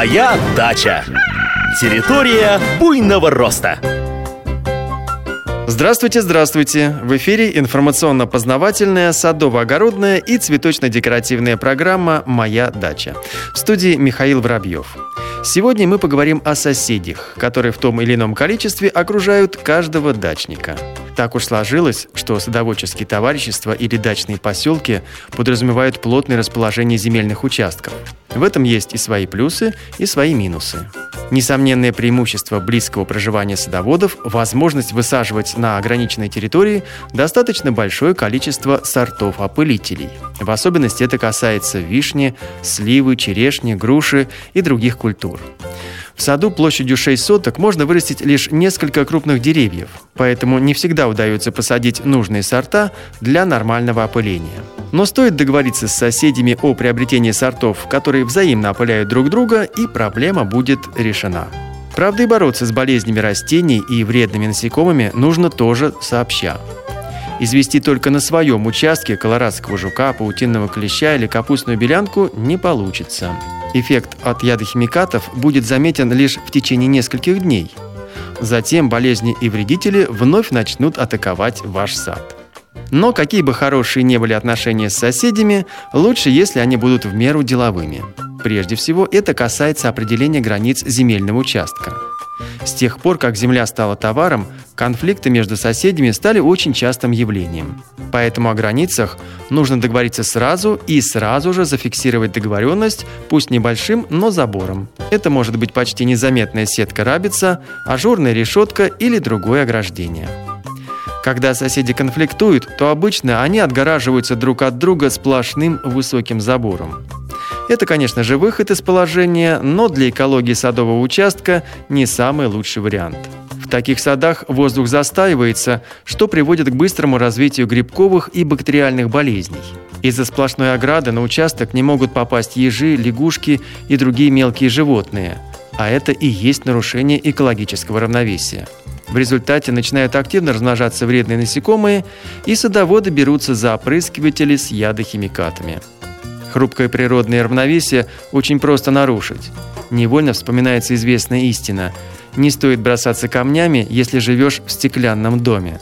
Моя дача. Территория буйного роста. Здравствуйте, здравствуйте! В эфире информационно-познавательная, садово-огородная и цветочно-декоративная программа «Моя дача». В студии Михаил Воробьев. Сегодня мы поговорим о соседях, которые в том или ином количестве окружают каждого дачника. Так уж сложилось, что садоводческие товарищества или дачные поселки подразумевают плотное расположение земельных участков. В этом есть и свои плюсы, и свои минусы. Несомненное преимущество близкого проживания садоводов – возможность высаживать на ограниченной территории достаточно большое количество сортов опылителей. В особенности это касается вишни, сливы, черешни, груши и других культур. В саду площадью 6 соток можно вырастить лишь несколько крупных деревьев, поэтому не всегда удается посадить нужные сорта для нормального опыления. Но стоит договориться с соседями о приобретении сортов, которые взаимно опыляют друг друга, и проблема будет решена. Правда, и бороться с болезнями растений и вредными насекомыми нужно тоже сообща. Извести только на своем участке колорадского жука, паутинного клеща или капустную белянку не получится. Эффект от ядохимикатов будет заметен лишь в течение нескольких дней. Затем болезни и вредители вновь начнут атаковать ваш сад. Но какие бы хорошие не были отношения с соседями, лучше, если они будут в меру деловыми. Прежде всего, это касается определения границ земельного участка. С тех пор, как земля стала товаром, конфликты между соседями стали очень частым явлением. Поэтому о границах нужно договориться сразу и сразу же зафиксировать договоренность, пусть небольшим, но забором. Это может быть почти незаметная сетка рабица, ажурная решетка или другое ограждение. Когда соседи конфликтуют, то обычно они отгораживаются друг от друга сплошным высоким забором. Это, конечно же, выход из положения, но для экологии садового участка не самый лучший вариант. В таких садах воздух застаивается, что приводит к быстрому развитию грибковых и бактериальных болезней. Из-за сплошной ограды на участок не могут попасть ежи, лягушки и другие мелкие животные, а это и есть нарушение экологического равновесия. В результате начинают активно размножаться вредные насекомые, и садоводы берутся за опрыскиватели с ядохимикатами. Хрупкое природное равновесие очень просто нарушить. Невольно вспоминается известная истина. Не стоит бросаться камнями, если живешь в стеклянном доме.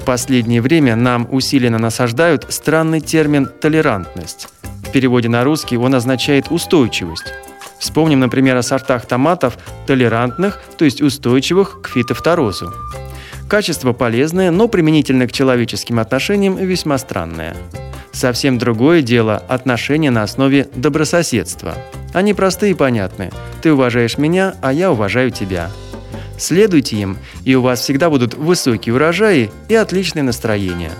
В последнее время нам усиленно насаждают странный термин «толерантность». В переводе на русский он означает «устойчивость». Вспомним, например, о сортах томатов толерантных, то есть устойчивых к фитофторозу. Качество полезное, но применительно к человеческим отношениям весьма странное. Совсем другое дело – отношения на основе добрососедства. Они простые и понятны. Ты уважаешь меня, а я уважаю тебя. Следуйте им, и у вас всегда будут высокие урожаи и отличное настроение.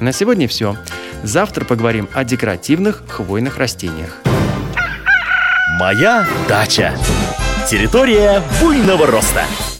На сегодня все. Завтра поговорим о декоративных хвойных растениях. Моя дача. Территория буйного роста.